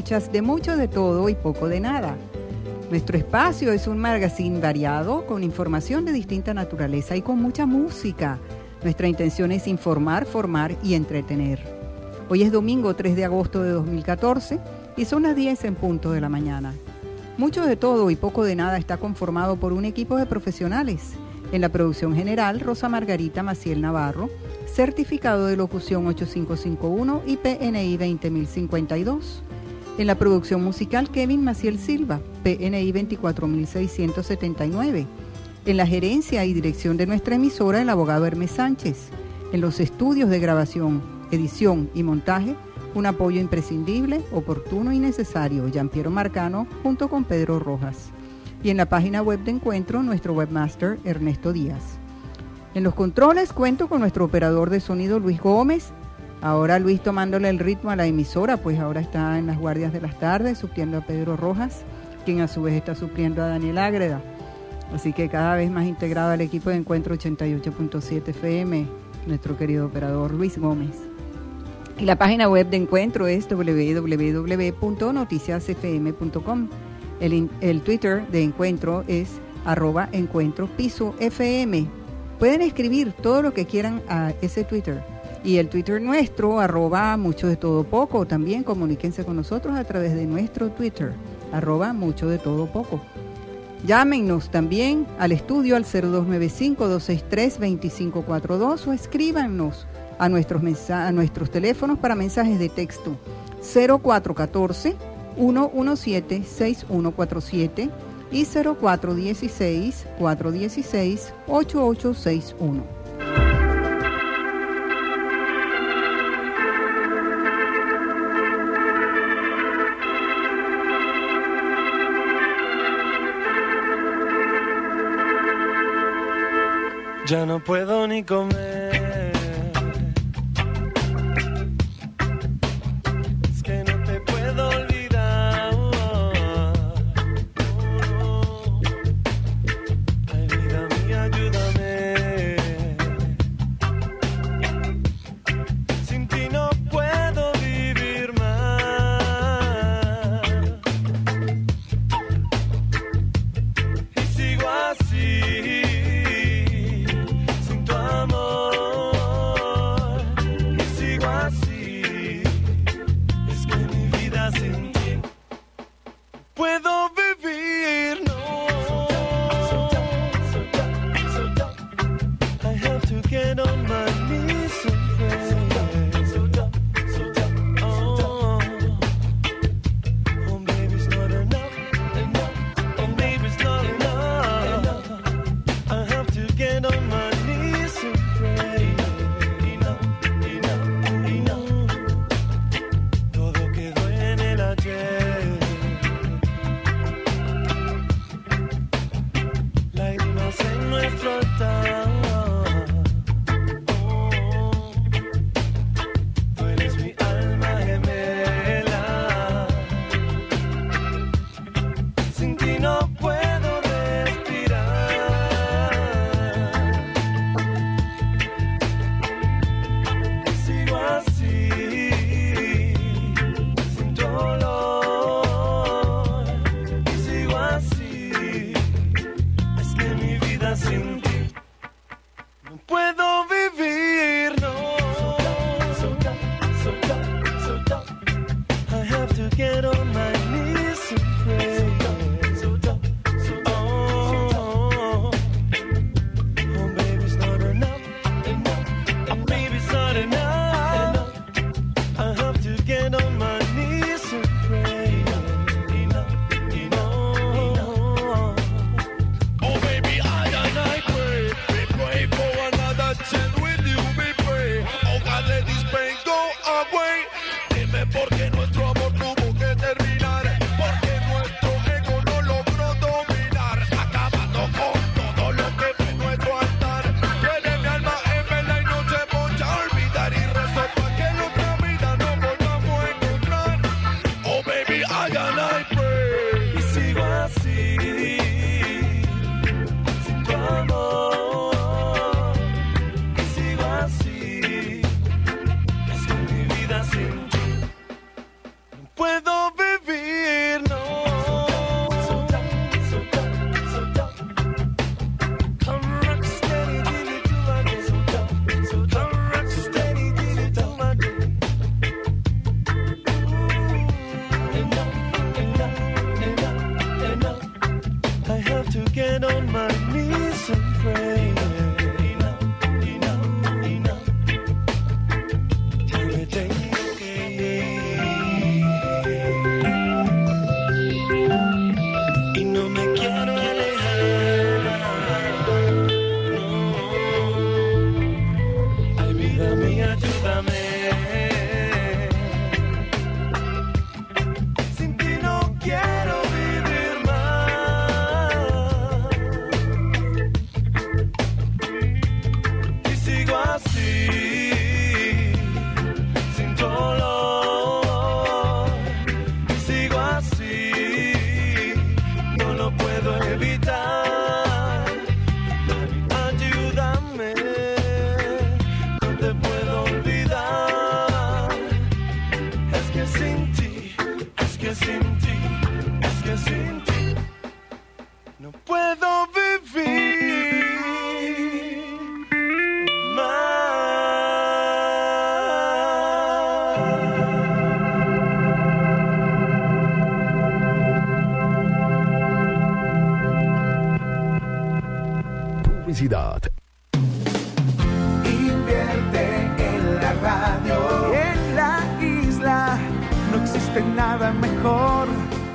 Escuchas de mucho de todo y poco de nada. Nuestro espacio es un magazine variado con información de distinta naturaleza y con mucha música. Nuestra intención es informar, formar y entretener. Hoy es domingo 3 de agosto de 2014 y son las 10 en punto de la mañana. Mucho de todo y poco de nada está conformado por un equipo de profesionales. En la producción general, Rosa Margarita Maciel Navarro, certificado de locución 8551 y PNI 20052. En la producción musical, Kevin Maciel Silva, PNI 24679. En la gerencia y dirección de nuestra emisora, el abogado Hermes Sánchez. En los estudios de grabación, edición y montaje, un apoyo imprescindible, oportuno y necesario, Giampiero Marcano, junto con Pedro Rojas. Y en la página web de encuentro, nuestro webmaster Ernesto Díaz. En los controles cuento con nuestro operador de sonido Luis Gómez. Ahora Luis tomándole el ritmo a la emisora, pues ahora está en las guardias de las tardes, supliendo a Pedro Rojas, quien a su vez está supliendo a Daniel Ágreda. Así que cada vez más integrado al equipo de Encuentro 88.7 FM, nuestro querido operador Luis Gómez. Y la página web de Encuentro es www.noticiasfm.com. El, Twitter de Encuentro es arroba FM. Pueden escribir todo lo que quieran a ese Twitter. Y el Twitter nuestro, arroba mucho de todo poco. También comuníquense con nosotros a través de nuestro Twitter, arroba mucho de todo poco. Llámenos también al estudio al 0295-263-2542 o escríbanos a nuestros, a nuestros teléfonos para mensajes de texto 0414-117-6147 y 0416-416-8861. Ya no puedo ni comer.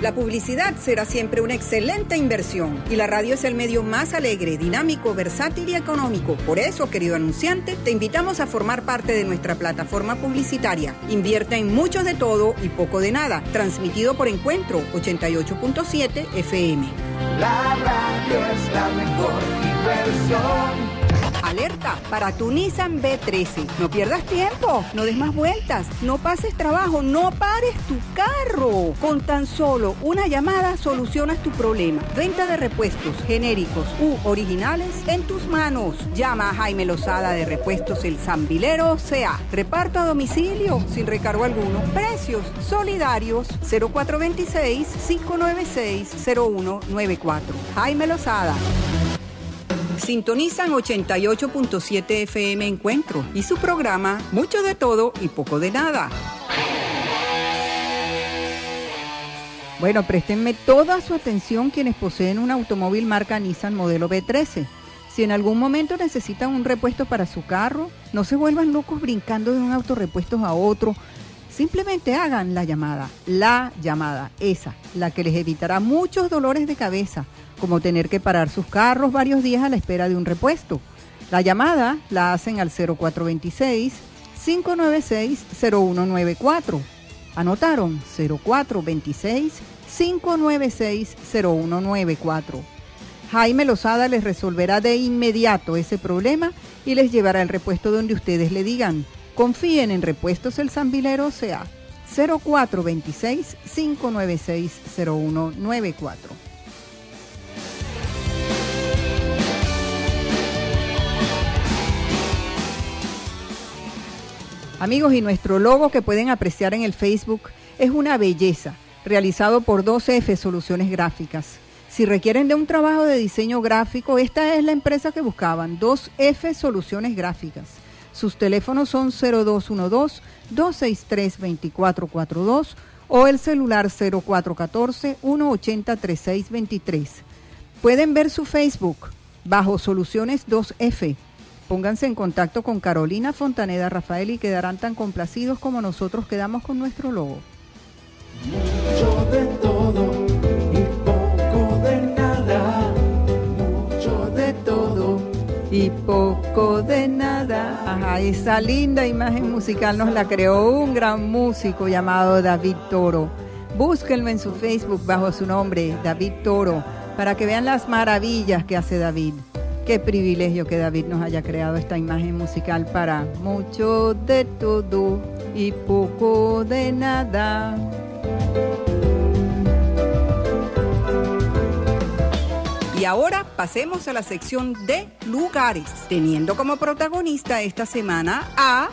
La publicidad será siempre una excelente inversión y la radio es el medio más alegre, dinámico, versátil y económico. Por eso, querido anunciante, te invitamos a formar parte de nuestra plataforma publicitaria. Invierte en mucho de todo y poco de nada. Transmitido por Encuentro 88.7 FM. La radio es la mejor diversión. Alerta para tu Nissan B13. No pierdas tiempo, no des más vueltas, no pases trabajo, no pares tu carro. Con tan solo una llamada solucionas tu problema. Venta de repuestos genéricos u originales en tus manos. Llama a Jaime Lozada de Repuestos El Zambilero CA. Reparto a domicilio sin recargo alguno. Precios solidarios 0426 596 0194. Jaime Lozada. Sintonizan 88.7 FM Encuentro y su programa Mucho de todo y poco de nada. Bueno, préstenme toda su atención quienes poseen un automóvil marca Nissan modelo B13. Si en algún momento necesitan un repuesto para su carro, no se vuelvan locos brincando de un autorrepuestos a otro. Simplemente hagan la llamada, la llamada, esa, la que les evitará muchos dolores de cabeza, como tener que parar sus carros varios días a la espera de un repuesto. La llamada la hacen al 0426-596-0194. Anotaron 0426-596-0194. Jaime Lozada les resolverá de inmediato ese problema y les llevará el repuesto donde ustedes le digan. Confíen en Repuestos El Zambilero sea 0426-596-0194. Amigos, y nuestro logo que pueden apreciar en el Facebook es una belleza, realizado por 12F Soluciones Gráficas. Si requieren de un trabajo de diseño gráfico, esta es la empresa que buscaban, 2F Soluciones Gráficas. Sus teléfonos son 0212-263-2442 o el celular 0414-180-3623. Pueden ver su Facebook bajo Soluciones 2F. Pónganse en contacto con Carolina Fontaneda Rafael y quedarán tan complacidos como nosotros quedamos con nuestro logo. Mucho de todo y poco de nada. Mucho de todo. Y poco de nada. Ajá, esa linda imagen musical nos la creó un gran músico llamado David Toro. Búsquenlo en su Facebook bajo su nombre, David Toro, para que vean las maravillas que hace David. Qué privilegio que David nos haya creado esta imagen musical para mucho de todo y poco de nada. Y ahora pasemos a la sección de lugares, teniendo como protagonista esta semana a...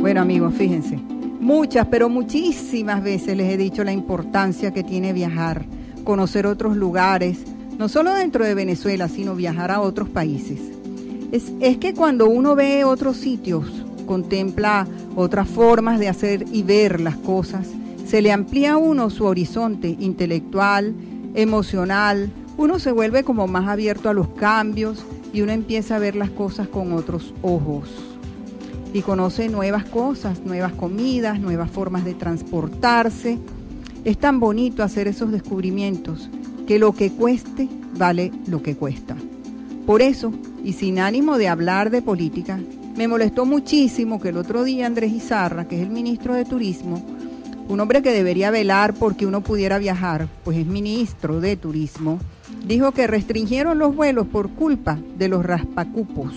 Bueno amigos, fíjense, muchas, pero muchísimas veces les he dicho la importancia que tiene viajar, conocer otros lugares, no solo dentro de Venezuela, sino viajar a otros países. Es, es que cuando uno ve otros sitios, contempla otras formas de hacer y ver las cosas, se le amplía a uno su horizonte intelectual, emocional, uno se vuelve como más abierto a los cambios y uno empieza a ver las cosas con otros ojos y conoce nuevas cosas, nuevas comidas, nuevas formas de transportarse. Es tan bonito hacer esos descubrimientos que lo que cueste vale lo que cuesta. Por eso, y sin ánimo de hablar de política, me molestó muchísimo que el otro día Andrés Izarra, que es el ministro de Turismo, un hombre que debería velar porque uno pudiera viajar, pues es ministro de Turismo, dijo que restringieron los vuelos por culpa de los raspacupos.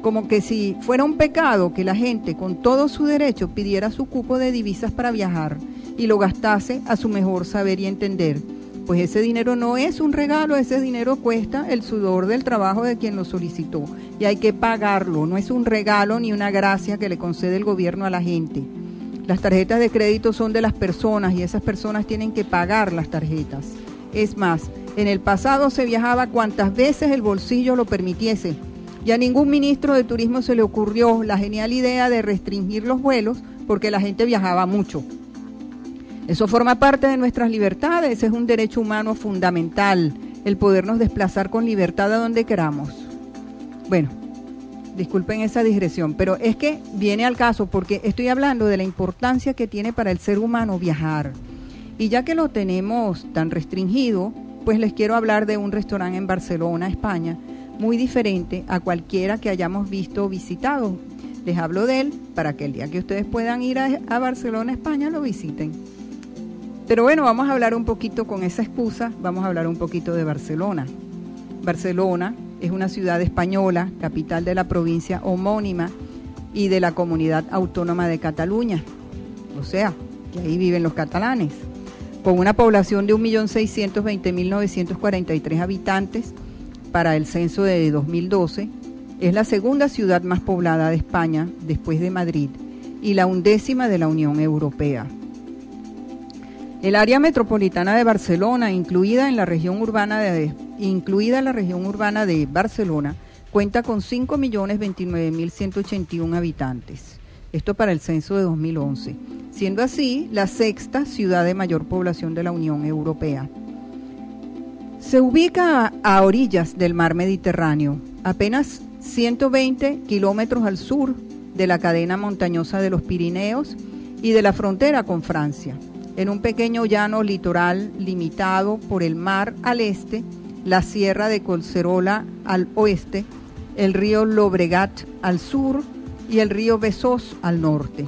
Como que si fuera un pecado que la gente con todo su derecho pidiera su cupo de divisas para viajar y lo gastase a su mejor saber y entender. Pues ese dinero no es un regalo, ese dinero cuesta el sudor del trabajo de quien lo solicitó y hay que pagarlo, no es un regalo ni una gracia que le concede el gobierno a la gente. Las tarjetas de crédito son de las personas y esas personas tienen que pagar las tarjetas. Es más, en el pasado se viajaba cuantas veces el bolsillo lo permitiese y a ningún ministro de turismo se le ocurrió la genial idea de restringir los vuelos porque la gente viajaba mucho. Eso forma parte de nuestras libertades, es un derecho humano fundamental, el podernos desplazar con libertad a donde queramos. Bueno, disculpen esa digresión, pero es que viene al caso porque estoy hablando de la importancia que tiene para el ser humano viajar. Y ya que lo tenemos tan restringido, pues les quiero hablar de un restaurante en Barcelona, España, muy diferente a cualquiera que hayamos visto o visitado. Les hablo de él para que el día que ustedes puedan ir a, a Barcelona, España, lo visiten. Pero bueno, vamos a hablar un poquito con esa excusa, vamos a hablar un poquito de Barcelona. Barcelona es una ciudad española, capital de la provincia homónima y de la comunidad autónoma de Cataluña. O sea, que ahí viven los catalanes. Con una población de 1.620.943 habitantes para el censo de 2012, es la segunda ciudad más poblada de España después de Madrid y la undécima de la Unión Europea. El área metropolitana de Barcelona, incluida en la región urbana de, Barcelona, cuenta con 5.029.181 habitantes. Esto para el censo de 2011, siendo así la sexta ciudad de mayor población de la Unión Europea. Se ubica a, a orillas del mar Mediterráneo, apenas 120 kilómetros al sur de la cadena montañosa de los Pirineos y de la frontera con Francia en un pequeño llano litoral limitado por el mar al este, la sierra de Colcerola al oeste, el río Lobregat al sur y el río Besós al norte.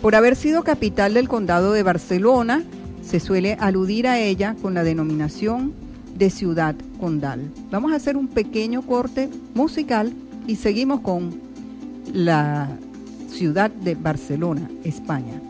Por haber sido capital del condado de Barcelona, se suele aludir a ella con la denominación de ciudad condal. Vamos a hacer un pequeño corte musical y seguimos con la ciudad de Barcelona, España.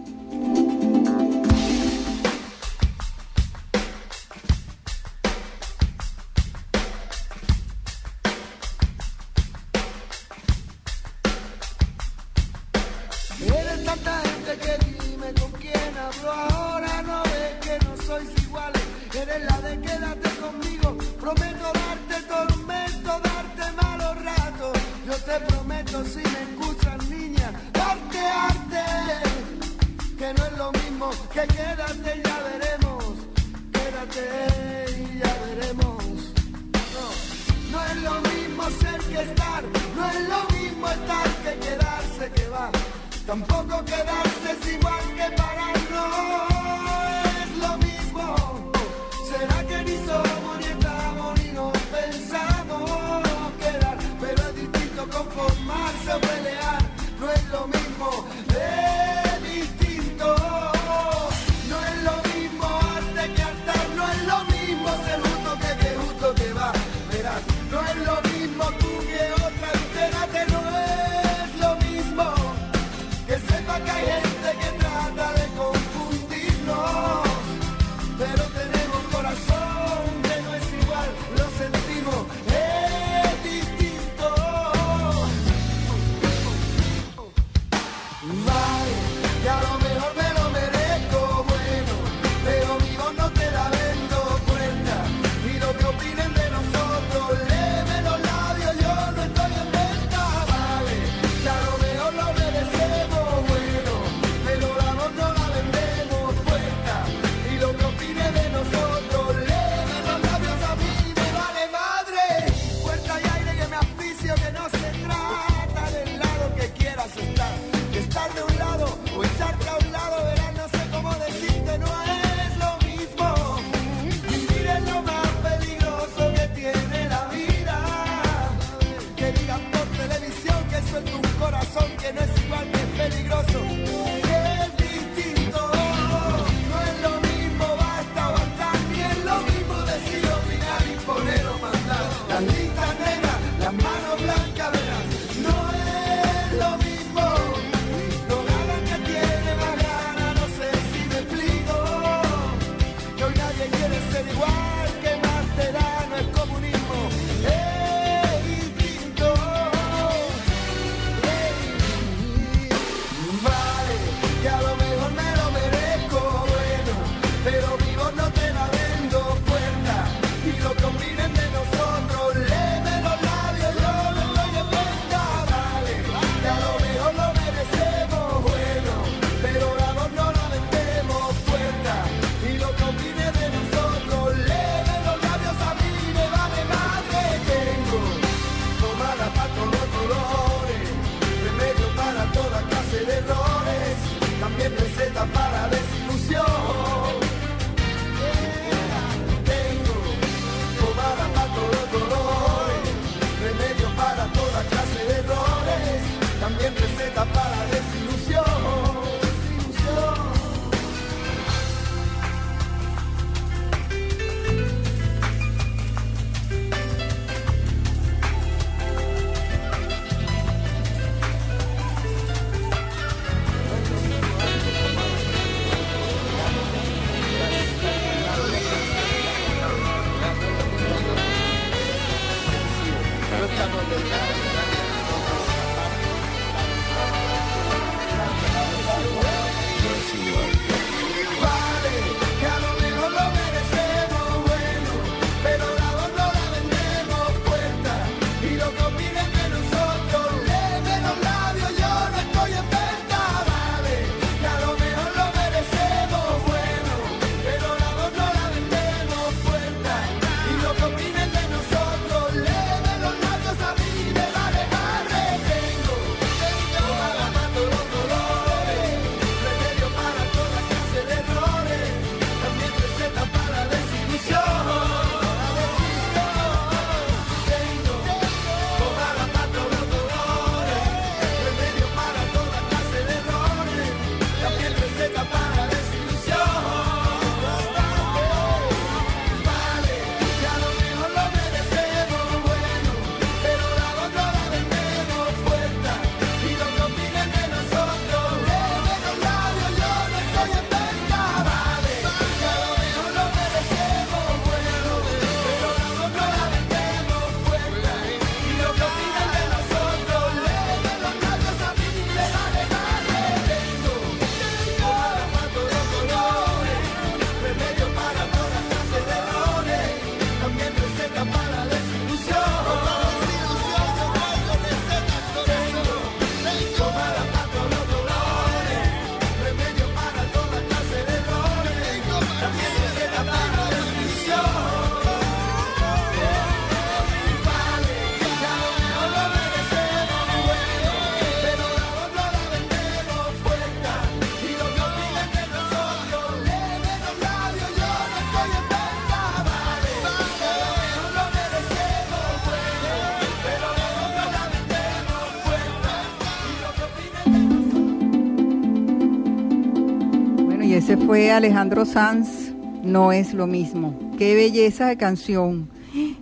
Alejandro Sanz, no es lo mismo. Qué belleza de canción.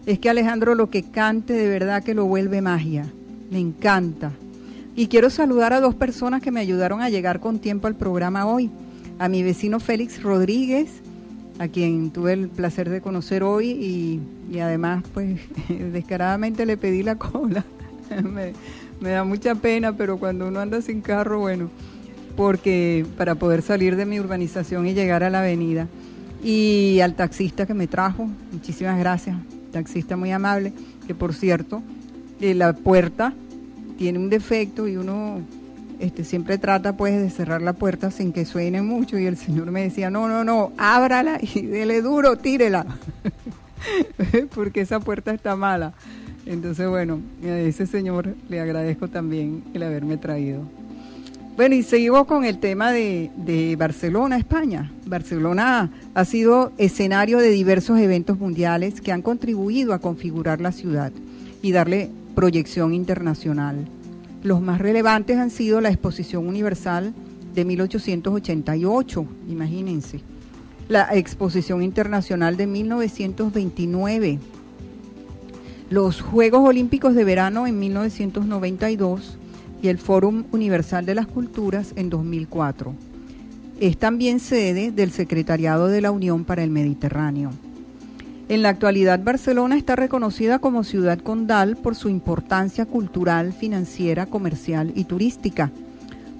Es que Alejandro lo que cante de verdad que lo vuelve magia. Me encanta. Y quiero saludar a dos personas que me ayudaron a llegar con tiempo al programa hoy. A mi vecino Félix Rodríguez, a quien tuve el placer de conocer hoy y, además pues descaradamente le pedí la cola. me, me da mucha pena, pero cuando uno anda sin carro, bueno, porque para poder salir de mi urbanización y llegar a la avenida. Y al taxista que me trajo, muchísimas gracias, taxista muy amable, que por cierto, eh, la puerta tiene un defecto y uno este, siempre trata pues de cerrar la puerta sin que suene mucho y el señor me decía, no, no, no, ábrala y dele duro, tírela, porque esa puerta está mala. Entonces, bueno, a ese señor le agradezco también el haberme traído. Bueno, y seguimos con el tema de, de, Barcelona, España. Barcelona ha sido escenario de diversos eventos mundiales que han contribuido a configurar la ciudad y darle proyección internacional. Los más relevantes han sido la Exposición Universal de 1888, imagínense, la Exposición Internacional de 1929, los Juegos Olímpicos de Verano en 1992 y el Fórum Universal de las Culturas en 2004. Es también sede del Secretariado de la Unión para el Mediterráneo. En la actualidad, Barcelona está reconocida como ciudad condal por su importancia cultural, financiera, comercial y turística.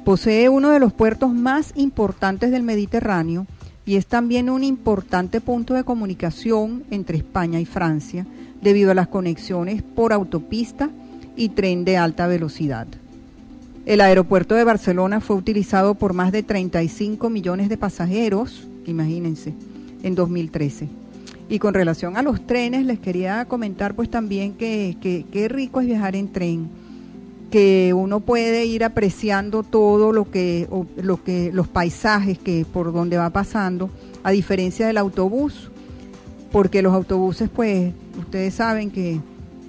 Posee uno de los puertos más importantes del Mediterráneo y es también un importante punto de comunicación entre España y Francia debido a las conexiones por autopista y tren de alta velocidad. El aeropuerto de Barcelona fue utilizado por más de 35 millones de pasajeros, imagínense, en 2013. Y con relación a los trenes, les quería comentar pues también que qué rico es viajar en tren, que uno puede ir apreciando todo lo que, lo que, los paisajes que por donde va pasando, a diferencia del autobús, porque los autobuses pues ustedes saben que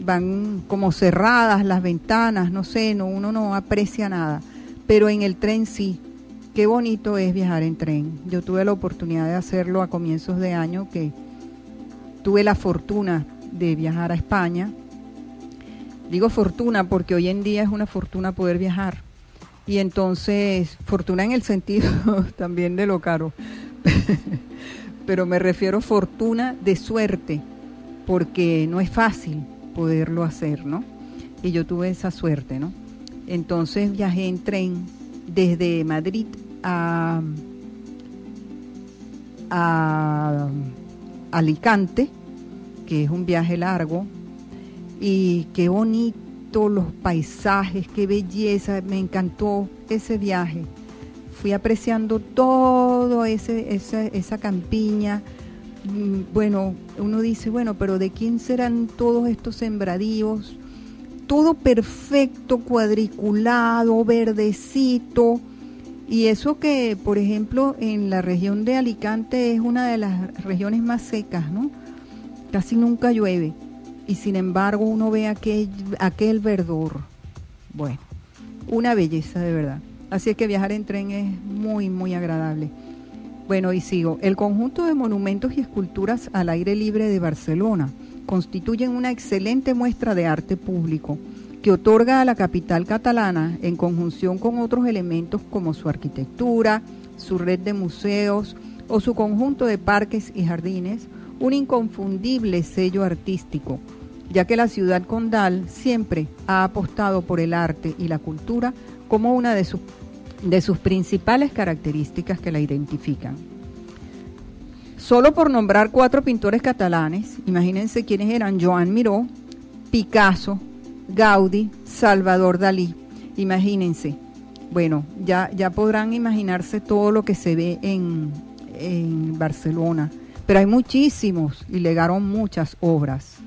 van como cerradas las ventanas, no sé, no, uno no aprecia nada, pero en el tren sí. Qué bonito es viajar en tren. Yo tuve la oportunidad de hacerlo a comienzos de año que tuve la fortuna de viajar a España. Digo fortuna porque hoy en día es una fortuna poder viajar. Y entonces, fortuna en el sentido también de lo caro. Pero me refiero fortuna de suerte, porque no es fácil poderlo hacer, ¿no? Y yo tuve esa suerte, ¿no? Entonces viajé en tren desde Madrid a, a Alicante, que es un viaje largo, y qué bonito los paisajes, qué belleza, me encantó ese viaje. Fui apreciando todo ese, esa, esa campiña, bueno, uno dice, bueno, pero ¿de quién serán todos estos sembradíos? Todo perfecto, cuadriculado, verdecito. Y eso que, por ejemplo, en la región de Alicante es una de las regiones más secas, ¿no? Casi nunca llueve. Y sin embargo uno ve aquel, aquel verdor. Bueno, una belleza de verdad. Así es que viajar en tren es muy, muy agradable. Bueno, y sigo. El conjunto de monumentos y esculturas al aire libre de Barcelona constituyen una excelente muestra de arte público que otorga a la capital catalana, en conjunción con otros elementos como su arquitectura, su red de museos o su conjunto de parques y jardines, un inconfundible sello artístico, ya que la ciudad condal siempre ha apostado por el arte y la cultura como una de sus de sus principales características que la identifican. Solo por nombrar cuatro pintores catalanes, imagínense quiénes eran Joan Miró, Picasso, Gaudí, Salvador Dalí. Imagínense. Bueno, ya, ya podrán imaginarse todo lo que se ve en, en Barcelona. Pero hay muchísimos y legaron muchas obras.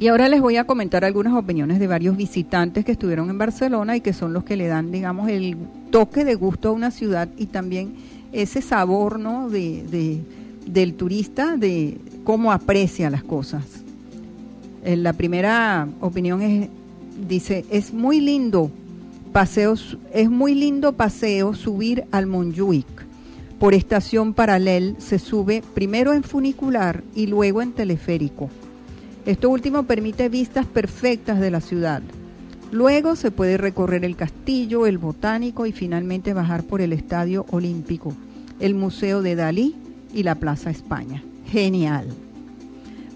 Y ahora les voy a comentar algunas opiniones de varios visitantes que estuvieron en Barcelona y que son los que le dan, digamos, el toque de gusto a una ciudad y también ese sabor, ¿no? De, del turista, de cómo aprecia las cosas. Eh, la primera opinión es, dice, es muy lindo paseos, es muy lindo paseo subir al Montjuic. Por estación paralel se sube primero en funicular y luego en teleférico. Esto último permite vistas perfectas de la ciudad. Luego se puede recorrer el castillo, el botánico y finalmente bajar por el Estadio Olímpico, el Museo de Dalí y la Plaza España. Genial.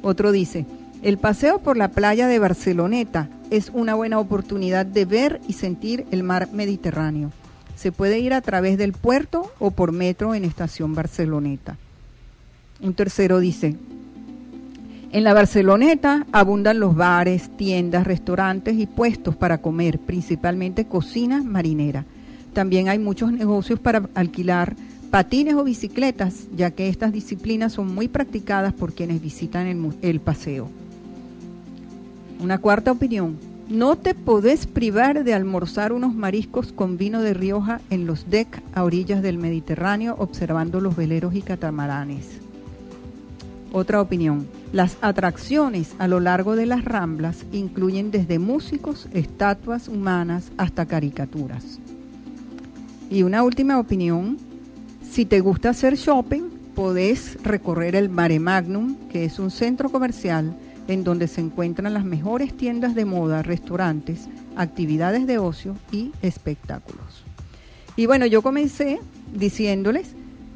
Otro dice, el paseo por la playa de Barceloneta es una buena oportunidad de ver y sentir el mar Mediterráneo. Se puede ir a través del puerto o por metro en Estación Barceloneta. Un tercero dice, en la Barceloneta abundan los bares, tiendas, restaurantes y puestos para comer, principalmente cocina marinera. También hay muchos negocios para alquilar patines o bicicletas, ya que estas disciplinas son muy practicadas por quienes visitan el, paseo. Una cuarta opinión. No te podés privar de almorzar unos mariscos con vino de Rioja en los deck a orillas del Mediterráneo observando los veleros y catamaranes. Otra opinión. Las atracciones a lo largo de las ramblas incluyen desde músicos, estatuas humanas hasta caricaturas. Y una última opinión. Si te gusta hacer shopping, podés recorrer el Mare Magnum, que es un centro comercial en donde se encuentran las mejores tiendas de moda, restaurantes, actividades de ocio y espectáculos. Y bueno, yo comencé diciéndoles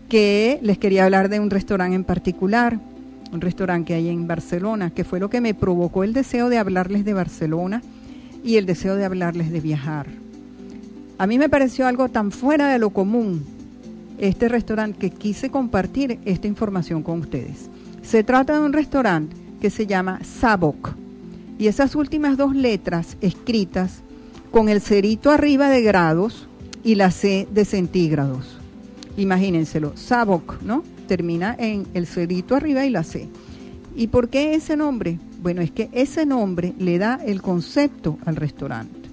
que les quería hablar de un restaurante en particular, un restaurante que hay en Barcelona, que fue lo que me provocó el deseo de hablarles de Barcelona y el deseo de hablarles de viajar. A mí me pareció algo tan fuera de lo común este restaurante que quise compartir esta información con ustedes. Se trata de un restaurante que se llama Sabok y esas últimas dos letras escritas con el cerito arriba de grados y la C de centígrados. Imagínenselo, Sabok, ¿no? Termina en el cerito arriba y la C. ¿Y por qué ese nombre? Bueno, es que ese nombre le da el concepto al restaurante.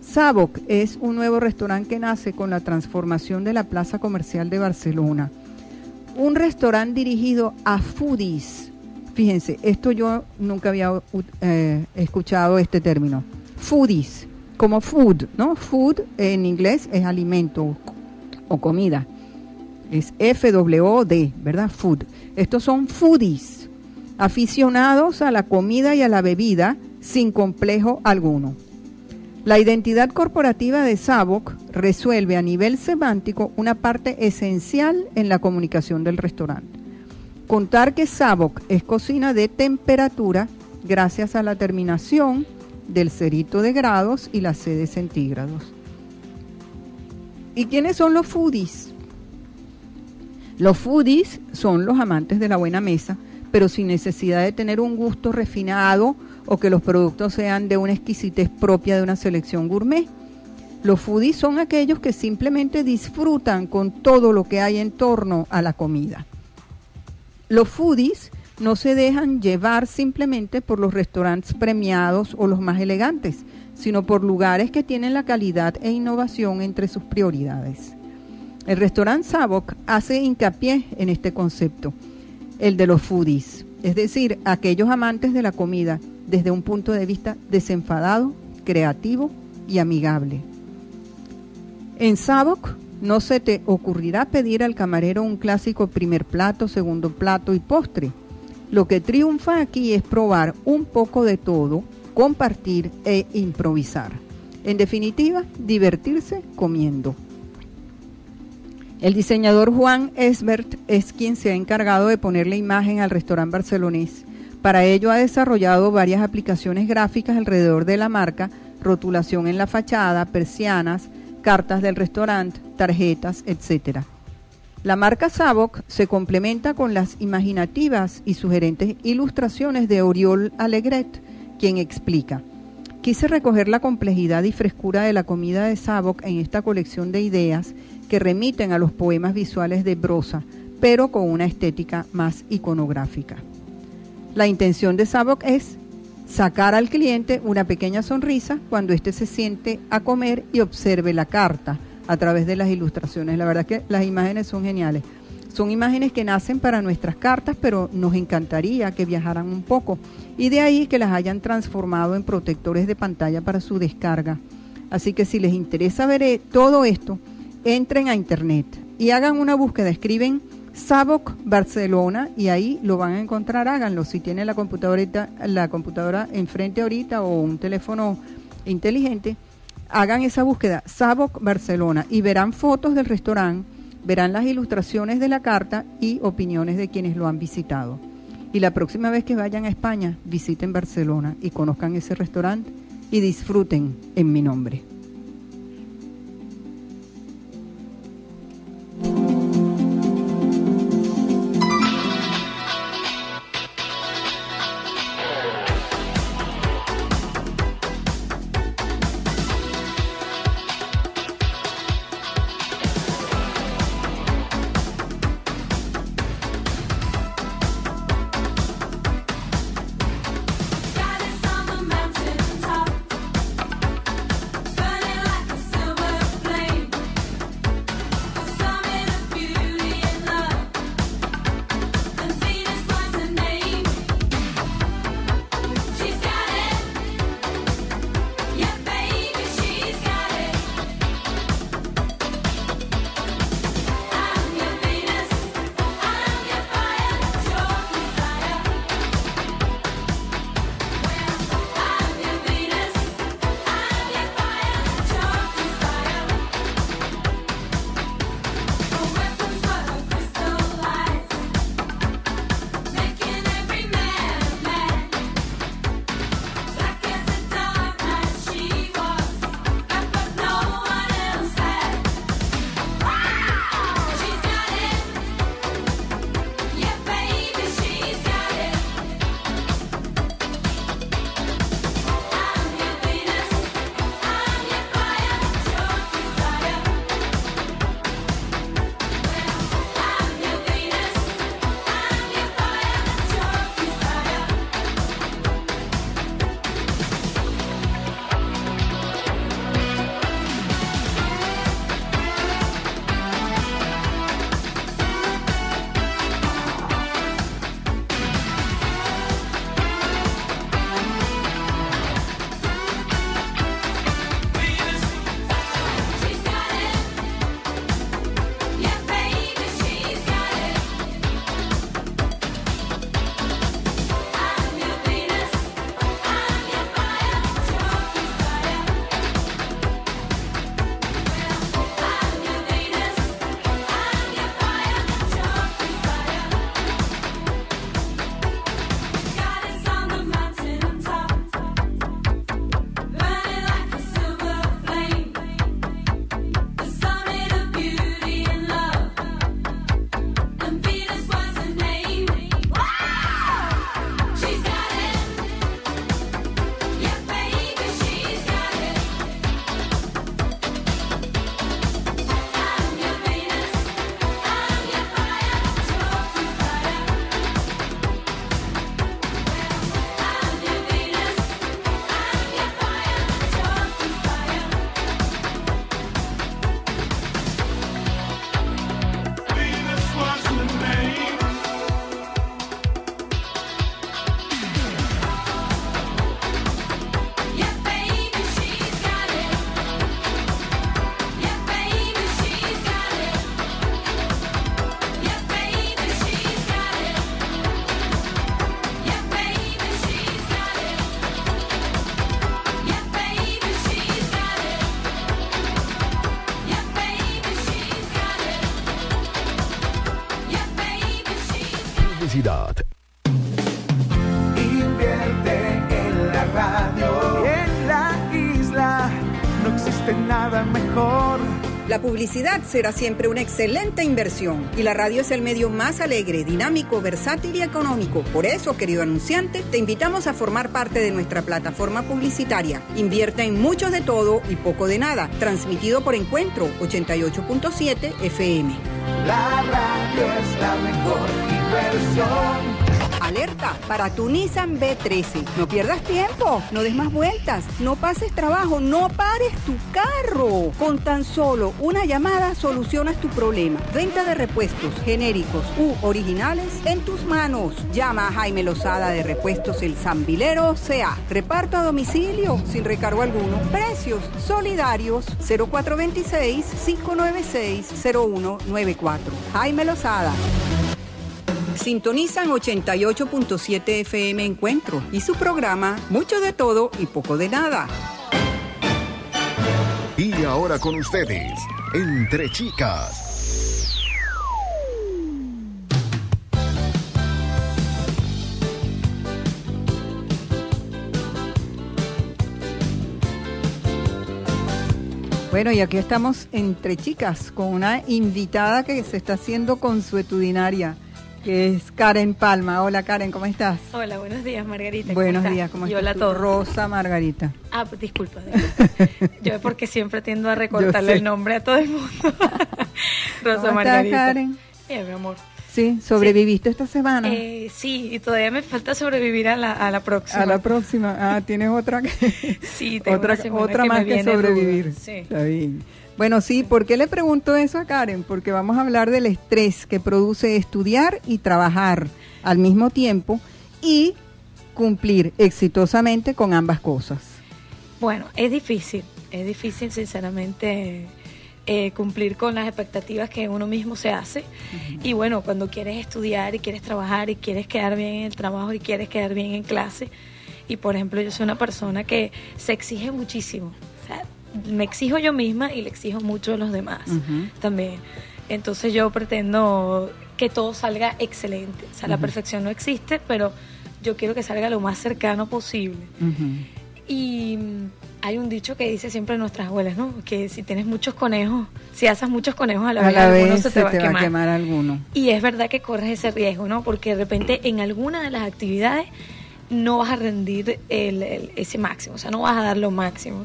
Sabok es un nuevo restaurante que nace con la transformación de la plaza comercial de Barcelona. Un restaurante dirigido a foodies. Fíjense, esto yo nunca había eh, escuchado este término. Foodies, como food, ¿no? Food en inglés es alimento o comida. Es F-W-O-D, ¿verdad? Food. Estos son foodies, aficionados a la comida y a la bebida sin complejo alguno. La identidad corporativa de Sabok resuelve a nivel semántico una parte esencial en la comunicación del restaurante. Contar que Sabok es cocina de temperatura gracias a la terminación del cerito de grados y la C de centígrados. ¿Y quiénes son los foodies? Los foodies son los amantes de la buena mesa, pero sin necesidad de tener un gusto refinado o que los productos sean de una exquisitez propia de una selección gourmet. Los foodies son aquellos que simplemente disfrutan con todo lo que hay en torno a la comida. Los foodies no se dejan llevar simplemente por los restaurantes premiados o los más elegantes, sino por lugares que tienen la calidad e innovación entre sus prioridades. El restaurante Sabok hace hincapié en este concepto, el de los foodies, es decir, aquellos amantes de la comida desde un punto de vista desenfadado, creativo y amigable. En Sabok no se te ocurrirá pedir al camarero un clásico primer plato, segundo plato y postre. Lo que triunfa aquí es probar un poco de todo, compartir e improvisar. En definitiva, divertirse comiendo. El diseñador Juan Esbert es quien se ha encargado de ponerle imagen al restaurante barcelonés. Para ello ha desarrollado varias aplicaciones gráficas alrededor de la marca, rotulación en la fachada, persianas, cartas del restaurante, tarjetas, etc. La marca Sabok se complementa con las imaginativas y sugerentes ilustraciones de Oriol Alegret, quien explica. Quise recoger la complejidad y frescura de la comida de Sabok en esta colección de ideas que remiten a los poemas visuales de Brosa, pero con una estética más iconográfica. La intención de Sabok es sacar al cliente una pequeña sonrisa cuando éste se siente a comer y observe la carta a través de las ilustraciones. La verdad es que las imágenes son geniales. Son imágenes que nacen para nuestras cartas, pero nos encantaría que viajaran un poco. Y de ahí que las hayan transformado en protectores de pantalla para su descarga. Así que si les interesa ver todo esto, entren a internet y hagan una búsqueda, escriben Saboc Barcelona y ahí lo van a encontrar, háganlo. Si tienen la computadora, la computadora enfrente ahorita o un teléfono inteligente, hagan esa búsqueda, Saboc Barcelona, y verán fotos del restaurante, verán las ilustraciones de la carta y opiniones de quienes lo han visitado. Y la próxima vez que vayan a España, visiten Barcelona y conozcan ese restaurante y disfruten en mi nombre. Publicidad será siempre una excelente inversión y la radio es el medio más alegre, dinámico, versátil y económico. Por eso, querido anunciante, te invitamos a formar parte de nuestra plataforma publicitaria. Invierte en mucho de todo y poco de nada. Transmitido por Encuentro 88.7 FM. La radio es la mejor inversión. Alerta para tu Nissan B13. No pierdas tiempo, no des más vueltas, no pases trabajo, no pares tu carro. Con tan solo una llamada solucionas tu problema. Venta de repuestos genéricos u originales en tus manos. Llama a Jaime Lozada de Repuestos El Zambilero CA. Reparto a domicilio sin recargo alguno. Precios solidarios 0426 596 0194. Jaime Lozada. Sintonizan 88.7 FM Encuentro y su programa Mucho de todo y poco de nada. Y ahora con ustedes, Entre Chicas. Bueno, y aquí estamos entre chicas con una invitada que se está haciendo consuetudinaria, que es Karen Palma. Hola Karen, ¿cómo estás? Hola, buenos días, Margarita. ¿cómo Buenos estás? días, ¿cómo Y estás? hola a tú? todos. Rosa Margarita. Ah, pues, disculpa. Yo porque siempre tiendo a recortarle el nombre a todo el mundo. Rosa ¿Cómo Margarita. estás, Karen? Bien, mi amor. Sí, sobreviviste esta semana. Eh, sí, y todavía me falta sobrevivir a la, a la próxima. A la próxima. Ah, tienes otra que Sí, tengo otra, otra que más que sobrevivir. sí. Está bien. Bueno, sí, ¿por qué le pregunto eso a Karen? Porque vamos a hablar del estrés que produce estudiar y trabajar al mismo tiempo y cumplir exitosamente con ambas cosas. Bueno, es difícil, es difícil sinceramente eh, cumplir con las expectativas que uno mismo se hace. Y bueno, cuando quieres estudiar y quieres trabajar y quieres quedar bien en el trabajo y quieres quedar bien en clase. Y por ejemplo, yo soy una persona que se exige muchísimo. O sea, me exijo yo misma y le exijo mucho a los demás también. Entonces yo pretendo que todo salga excelente. O sea, la perfección no existe, pero yo quiero que salga lo más cercano posible. Y mm, hay un dicho que dice siempre nuestras abuelas, ¿no? Que si tienes muchos conejos, si haces muchos conejos a la A vez, la alguno se te, va, a quemar. alguno. Y es verdad que corres ese riesgo, ¿no? Porque de repente en alguna de las actividades no vas a rendir el- el- ese máximo, o sea, no vas a dar lo máximo.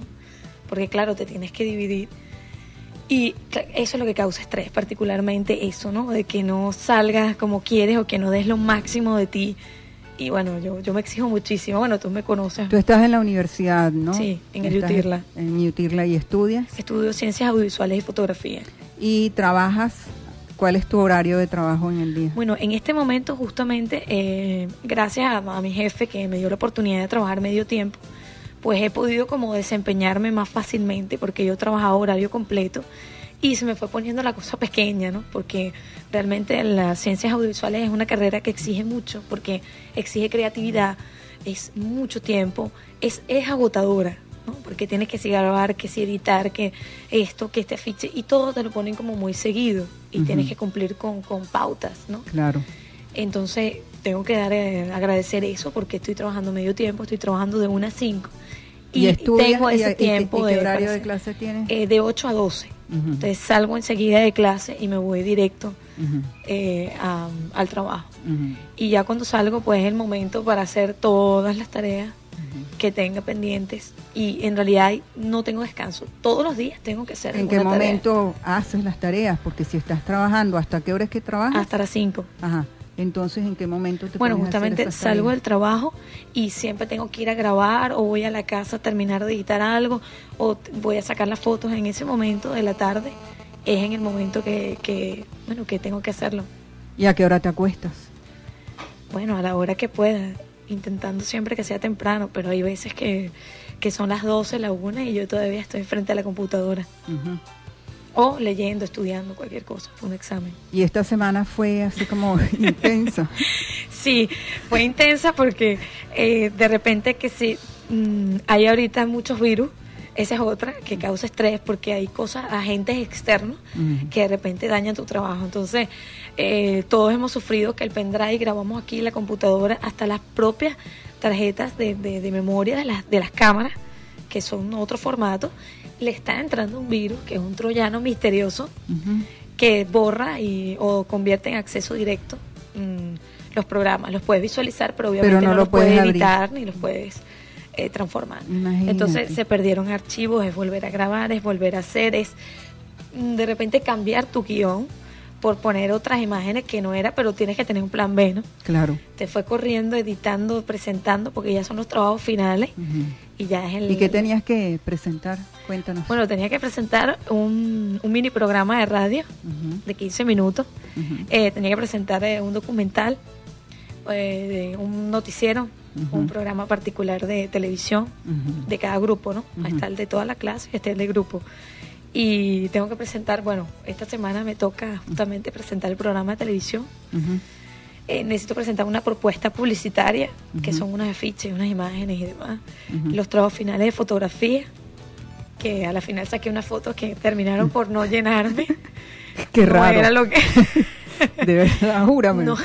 Porque claro, te tienes que dividir. Y eso es lo que causa estrés, particularmente eso, ¿no? De que no salgas como quieres o que no des lo máximo de ti. Y bueno, yo, yo me exijo muchísimo. Bueno, tú me conoces. Tú estás en la universidad, ¿no? Sí, en el Estás Yutirla. En Yutirla y estudias. Estudio ciencias audiovisuales y fotografía. Y trabajas. ¿Cuál es tu horario de trabajo en el día? Bueno, en este momento justamente, eh, gracias a, a mi jefe que me dio la oportunidad de trabajar medio tiempo, pues he podido como desempeñarme más fácilmente porque yo trabajaba horario completo y se me fue poniendo la cosa pequeña, ¿no? Porque realmente las ciencias audiovisuales es una carrera que exige mucho porque exige creatividad, es mucho tiempo, es, es agotadora, ¿no? Porque tienes que si grabar, que si editar, que esto, que este afiche y todo te lo ponen como muy seguido y tienes que cumplir con, con pautas, ¿no? Claro. Entonces, tengo que dar, eh, agradecer eso porque estoy trabajando medio tiempo, estoy trabajando de 1 a 5. ¿Y, estudias? tengo ese y- tiempo y qué de, horario de clase tienes? eh, de 8 a 12. Ujú. Entonces, salgo enseguida de clase y me voy directo eh, a- al trabajo. Y ya cuando salgo, pues es el momento para hacer todas las tareas que tenga pendientes. Y en realidad no tengo descanso. Todos los días tengo que hacer ¿En qué tarea. momento haces las tareas? Porque si estás trabajando, ¿hasta qué hora es que trabajas? Hasta las 5. Ajá. Entonces, ¿en qué momento te Bueno, justamente salgo del trabajo y siempre tengo que ir a grabar o voy a la casa a terminar de editar algo o voy a sacar las fotos en ese momento de la tarde. Es en el momento que, que, bueno, que tengo que hacerlo. ¿Y a qué hora te acuestas? Bueno, a la hora que pueda, intentando siempre que sea temprano, pero hay veces que, que son las 12, la 1 y yo todavía estoy frente a la computadora. Ujú. O leyendo, estudiando, cualquier cosa, un examen. Y esta semana fue así como intensa. Sí, fue intensa porque eh, de repente que sí, mm, hay ahorita muchos virus, esa es otra que causa estrés porque hay cosas, agentes externos que de repente dañan tu trabajo. Entonces, eh, todos hemos sufrido que el pendrive grabamos aquí la computadora, hasta las propias tarjetas de, de- de memoria de las, de las cámaras, que son otro formato, le está entrando un virus, que es un troyano misterioso, que borra y, o convierte en acceso directo mm, los programas. Los puedes visualizar, pero obviamente Pero no no, lo los puedes puedes abrir. editar ni los puedes eh, transformar. Imagínate. Entonces se perdieron archivos, es volver a grabar, es volver a hacer, es mm, de repente cambiar tu guion por poner otras imágenes que no era, pero tienes que tener un plan B, ¿no? Claro. Te fue corriendo, editando, presentando, porque ya son los trabajos finales y ya es el... ¿Y qué tenías que presentar? Cuéntanos. Bueno, tenía que presentar un, un mini programa de radio de 15 minutos. Eh, tenía que presentar eh, un documental, eh, de un noticiero, un programa particular de televisión de cada grupo, ¿no? Está el de toda la clase, este es el de grupo. Y tengo que presentar, bueno, esta semana me toca justamente presentar el programa de televisión. Eh, necesito presentar una propuesta publicitaria, que son unas afiches, unas imágenes y demás. Los trabajos finales de fotografía, que a la final saqué unas fotos que terminaron por no llenarme. Qué No raro. era lo que... De verdad, júrame. No.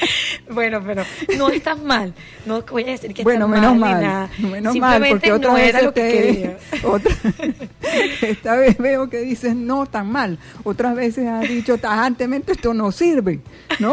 bueno, pero no estás mal. No voy a decir que bueno, estás menos mal, mal. ni nada. Menos mal, Simplemente porque otra no vez era lo que quería. otra, esta vez veo que dices no tan mal. Otras veces has dicho tajantemente esto no sirve, ¿no?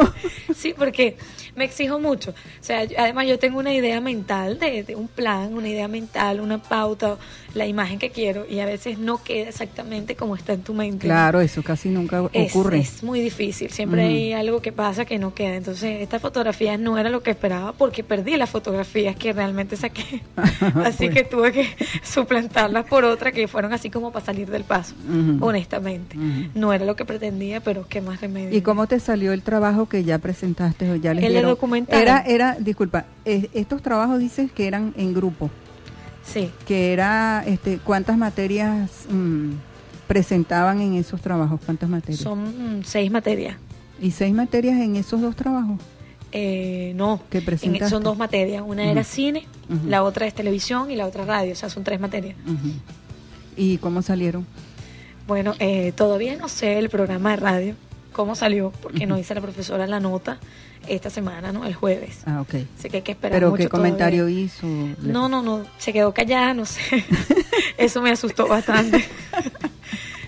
Sí, porque me exijo mucho. O sea, yo- además yo tengo una idea mental de, de un plan, una idea mental, una pauta, la imagen que quiero y a veces no queda exactamente como está en tu mente. Claro, eso casi nunca Es, ocurre. es muy difícil, siempre hay algo que pasa que no queda. Entonces, esta fotografía no era lo que esperaba porque perdí las fotografías que realmente saqué. así Pues. que tuve que suplantarlas por otras que fueron así como para salir del paso, honestamente. No era lo que pretendía, pero qué más remedio. ¿Y cómo te salió el trabajo que ya presentaste o ya les El documental. Era, era, disculpa, estos trabajos dices que eran en grupo, Sí. que era, este, ¿cuántas materias mm, presentaban en esos trabajos? ¿Cuántas materias? Son mm, seis materias. ¿Y seis materias en esos dos trabajos? Eh, no, ¿Qué en- presentaste? son dos materias. Una Ujú. era cine, la otra es televisión y la otra radio. O sea, son tres materias. ¿Y cómo salieron? Bueno, eh, todavía no sé el programa de radio, cómo salió, porque no hice la profesora la nota esta semana, ¿no? El jueves. Ah, ok. Así que hay que esperar ¿Pero mucho qué comentario todavía. hizo? No, no, no, se quedó callada, no sé. Eso me asustó bastante.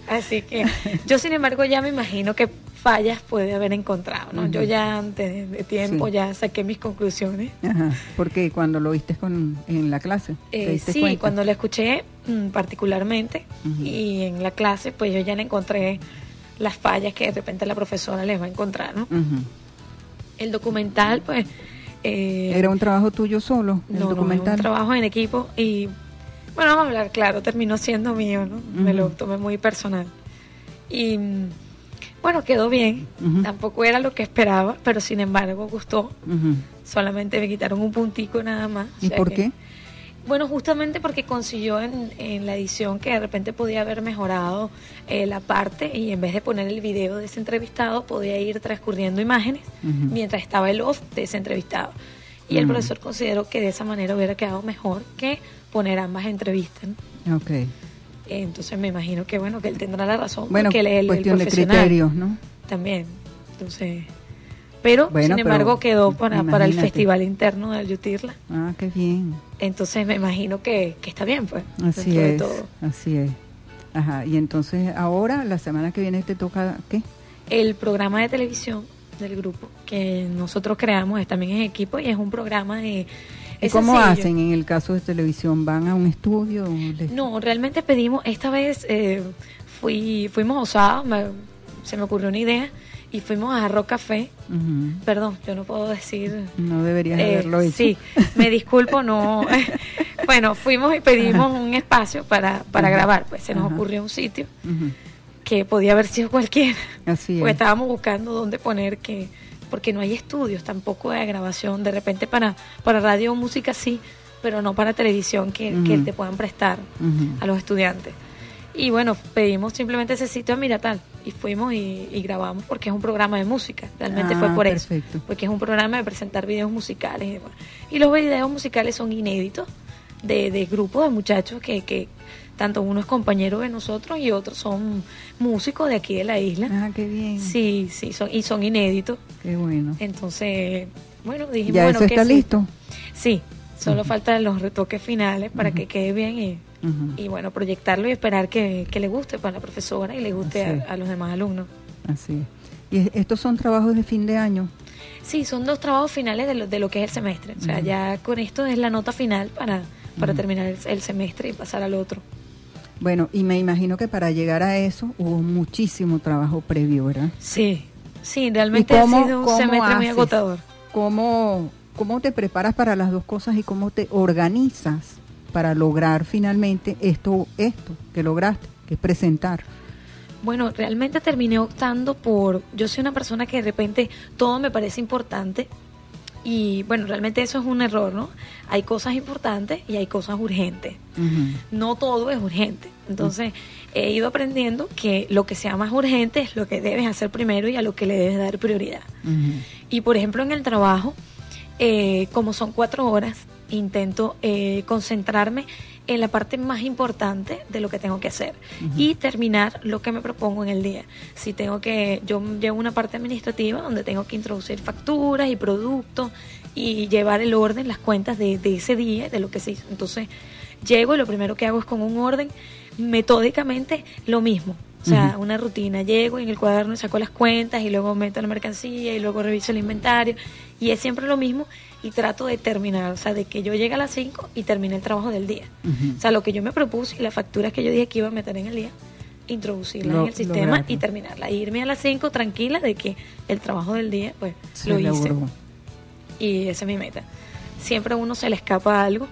Así que yo, sin embargo, ya me imagino que fallas puede haber encontrado, ¿no? Yo ya antes de tiempo Sí. ya saqué mis conclusiones. Ajá. Porque cuando lo viste con, en la clase, ¿te Eh, sí, cuenta? cuando la escuché mm, particularmente y en la clase, pues yo ya le encontré las fallas que de repente la profesora les va a encontrar, ¿no? El documental, pues... eh, ¿Era un trabajo tuyo solo, el no, no, documental? un trabajo en equipo y, bueno, vamos a hablar claro, terminó siendo mío, ¿no? Me lo tomé muy personal. Y, bueno, quedó bien, tampoco era lo que esperaba, pero sin embargo gustó. Solamente me quitaron un puntico nada más. o ¿Y sea por que- qué? Bueno, justamente porque consiguió en, en la edición que de repente podía haber mejorado eh, la parte y en vez de poner el video de ese entrevistado podía ir transcurriendo imágenes mientras estaba el off de ese entrevistado. Y el Mm. profesor consideró que de esa manera hubiera quedado mejor que poner ambas entrevistas. ¿no? Ok. Eh, Entonces me imagino que bueno que él tendrá la razón Bueno, porque él es el, el cuestión de profesional criterios, ¿no? también. Entonces, pero Bueno, sin embargo pero quedó para, para el festival interno del Yutirla. Ah, qué bien. Entonces me imagino que, que está bien, pues. Así dentro de es, todo. así es. Ajá, y entonces ahora, la semana que viene te toca, ¿qué? El programa de televisión del grupo que nosotros creamos es también en equipo y es un programa de... ¿Y es cómo sencillo. hacen en el caso de televisión? ¿Van a un estudio? les- No, realmente pedimos, esta vez eh, fui, fuimos osados, me- se me ocurrió una idea y fuimos a Rock Café. Perdón, yo no puedo decir... No deberías Eh, haberlo hecho. Sí, me disculpo, no. bueno, fuimos y pedimos un espacio para, para Ajá. grabar, pues se nos Ajá. ocurrió un sitio Ujú. Que podía haber sido cualquiera. Así es. estábamos buscando dónde poner que, porque no hay estudios tampoco de grabación, de repente para, para radio o música sí, pero no para televisión que, que te puedan prestar a los estudiantes. Y bueno, pedimos simplemente ese sitio a Miratal y fuimos y, y grabamos porque es un programa de música, realmente Ah, fue por eso, perfecto. porque es un programa de presentar videos musicales y demás. Y los videos musicales son inéditos de, de grupos de muchachos que, que tanto uno es compañero de nosotros y otros son músicos de aquí de la isla. Ah, qué bien. Sí, sí, son, y son inéditos. Qué bueno. Entonces, bueno, dijimos, ¿Ya bueno, eso está listo? Sí, solo faltan los retoques finales para que quede bien y, y, bueno, proyectarlo y esperar que, que le guste para la profesora y le guste a, los demás alumnos. Así es. ¿Y es- estos son trabajos de fin de año? Sí, son dos trabajos finales de lo, de lo que es el semestre. O sea, ya con esto es la nota final para, para terminar el, el semestre y pasar al otro. Bueno, y me imagino que para llegar a eso hubo muchísimo trabajo previo, ¿verdad? Sí, sí, realmente ha sido un semestre muy agotador. ¿Cómo, ¿Cómo te preparas para las dos cosas y cómo te organizas para lograr finalmente esto, esto que lograste, que es presentar? Bueno, realmente terminé optando por, yo soy una persona que de repente todo me parece importante y bueno, realmente eso es un error, ¿no? Hay cosas importantes y hay cosas urgentes. No todo es urgente. Entonces, he ido aprendiendo que lo que sea más urgente es lo que debes hacer primero y a lo que le debes dar prioridad. Y por ejemplo, en el trabajo, eh, como son cuatro horas, intento eh, concentrarme en la parte más importante de lo que tengo que hacer y terminar lo que me propongo en el día. Si tengo que, yo llevo una parte administrativa donde tengo que introducir facturas y productos y llevar el orden, las cuentas de, de ese día, de lo que se hizo. Entonces, llego y lo primero que hago es con un orden metódicamente lo mismo. O sea, una rutina. Llego y en el cuaderno saco las cuentas y luego meto la mercancía y luego reviso el inventario. Y es siempre lo mismo y trato de terminar. O sea, de que yo llegue a las 5 y termine el trabajo del día. O sea, lo que yo me propuse y las facturas que yo dije que iba a meter en el día, introducirlas Lo- en el sistema y terminarla. Irme a las 5 tranquila de que el trabajo del día, pues, lo hice. Y esa es mi meta. Siempre a uno se le escapa algo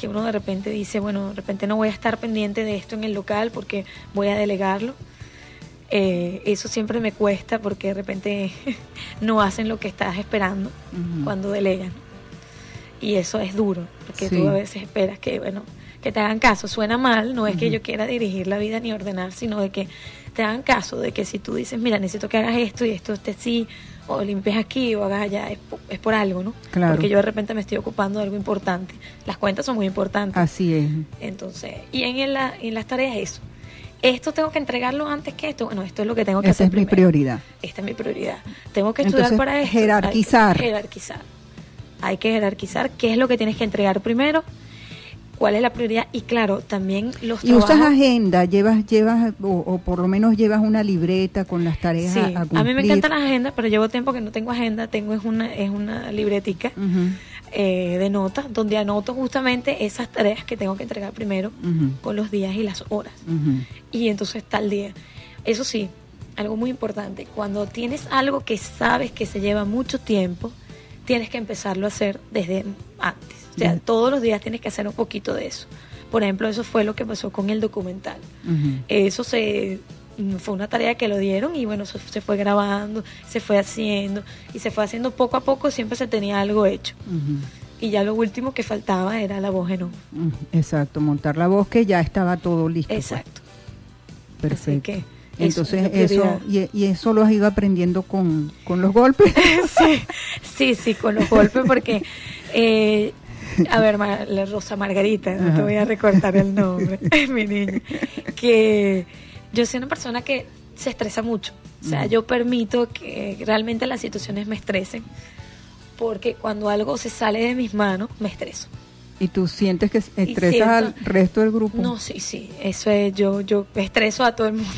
que uno de repente dice, bueno, de repente no voy a estar pendiente de esto en el local porque voy a delegarlo. Eh, eso siempre me cuesta porque de repente no hacen lo que estás esperando cuando delegan. Y eso es duro, porque Sí. tú a veces esperas que, bueno, que te hagan caso. Suena mal, no es que yo quiera dirigir la vida ni ordenar, sino de que te hagan caso, de que si tú dices, mira, necesito que hagas esto y esto esté así, o limpies aquí o hagas allá, es, es por algo, ¿no? Claro. Porque yo de repente me estoy ocupando de algo importante. Las cuentas son muy importantes. Así es. Entonces, y en, la- en las tareas eso. Esto tengo que entregarlo antes que esto. Bueno, esto es lo que tengo que hacer es mi prioridad. Esta es mi prioridad. Tengo que estudiar Entonces, para esto. jerarquizar. Hay jerarquizar. Hay que jerarquizar qué es lo que tienes que entregar primero, cuál es la prioridad. Y claro, también los Y usas agenda, llevas, llevas, o, o por lo menos llevas una libreta con las tareas Sí, a, a a mí me encantan las agendas, pero llevo tiempo que no tengo agenda, tengo es una es una libretica eh, de notas donde anoto justamente esas tareas que tengo que entregar primero con los días y las horas. y entonces tal día. Eso sí, algo muy importante, cuando tienes algo que sabes que se lleva mucho tiempo, tienes que empezarlo a hacer desde antes. O sea, Bien. todos los días tienes que hacer un poquito de eso. Por ejemplo, eso fue lo que pasó con el documental. Eso se mm, fue una tarea que lo dieron y bueno, se, se fue grabando, se fue haciendo y se fue haciendo poco a poco, siempre se tenía algo hecho. Y ya lo último que faltaba era la voz en off. Ujú, Exacto, montar la voz que ya estaba todo listo. pues. Exacto. Perfecto. que eso Entonces, eso, y, y eso lo has ido aprendiendo con, con los golpes. sí, sí, sí, con los golpes, porque, eh, a ver, la Rosa Margarita, no te voy a recortar el nombre, mi niña, que yo soy una persona que se estresa mucho. O sea, yo permito que realmente las situaciones me estresen, porque cuando algo se sale de mis manos, me estreso. y tú sientes que estresas al resto del grupo. No, sí, sí, eso es, yo, yo estreso a todo el mundo.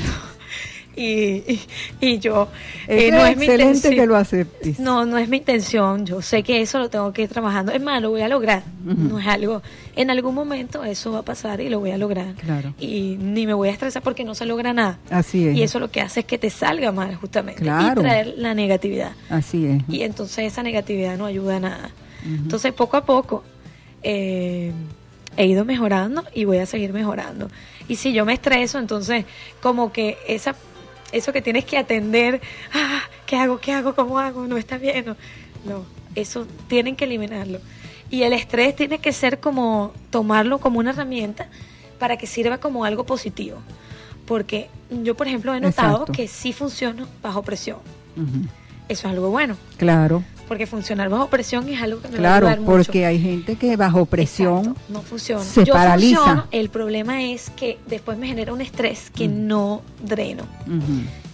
Y, y, y yo, eh, no es mi intención. que lo aceptes. No, no es mi intención. Yo sé que eso lo tengo que ir trabajando. Es más, lo voy a lograr. No es algo. En algún momento eso va a pasar y lo voy a lograr. Claro. Y ni me voy a estresar porque no se logra nada. Así es. Y eso lo que hace es que te salga mal, justamente. Claro. Y traer la negatividad. Así es. Y entonces esa negatividad no ayuda a nada. Entonces, poco a poco eh, he ido mejorando y voy a seguir mejorando. Y si yo me estreso, entonces como que esa eso que tienes que atender, ah, ¿qué hago? ¿Qué hago? ¿Cómo hago? No está bien. No, no, eso tienen que eliminarlo. Y el estrés tiene que ser como tomarlo como una herramienta para que sirva como algo positivo. Porque yo, por ejemplo, he notado Exacto. que sí funciono bajo presión. Eso es algo bueno. Claro, Porque funcionar bajo presión es algo que me claro, va a ayudar mucho. porque hay gente que bajo presión Exacto, no funciona. se Yo paraliza. funciono, el problema es que después me genera un estrés que Mm. no dreno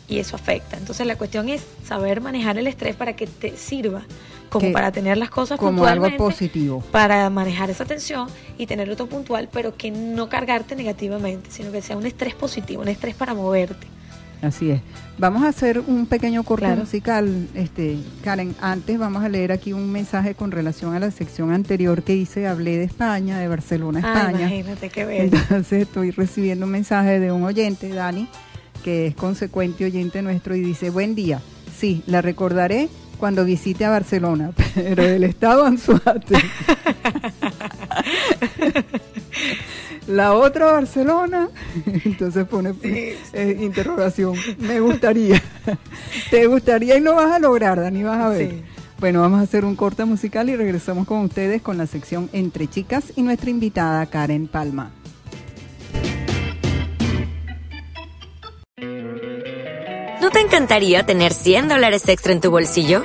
y eso afecta. Entonces la cuestión es saber manejar el estrés para que te sirva como Que- para tener las cosas como algo positivo. para manejar esa tensión y tenerlo todo puntual, pero que no cargarte negativamente, sino que sea un estrés positivo, un estrés para moverte. Así es. Vamos a hacer un pequeño corte Claro. musical, este, Karen. Antes vamos a leer aquí un mensaje con relación a la sección anterior que hice. Hablé de España, de Barcelona, Ah, España. imagínate qué bello. Entonces estoy recibiendo un mensaje de un oyente, Dani, que es consecuente oyente nuestro y dice, buen día, sí, la recordaré cuando visite a Barcelona, pero del estado Anzuate. la otra Barcelona, entonces pone eh, interrogación, me gustaría. ¿Te gustaría y lo vas a lograr, Dani? Vas a ver. Sí. Bueno, vamos a hacer un corte musical y regresamos con ustedes con la sección Entre Chicas y nuestra invitada Karen Palma. ¿No te encantaría tener 100 dólares extra en tu bolsillo?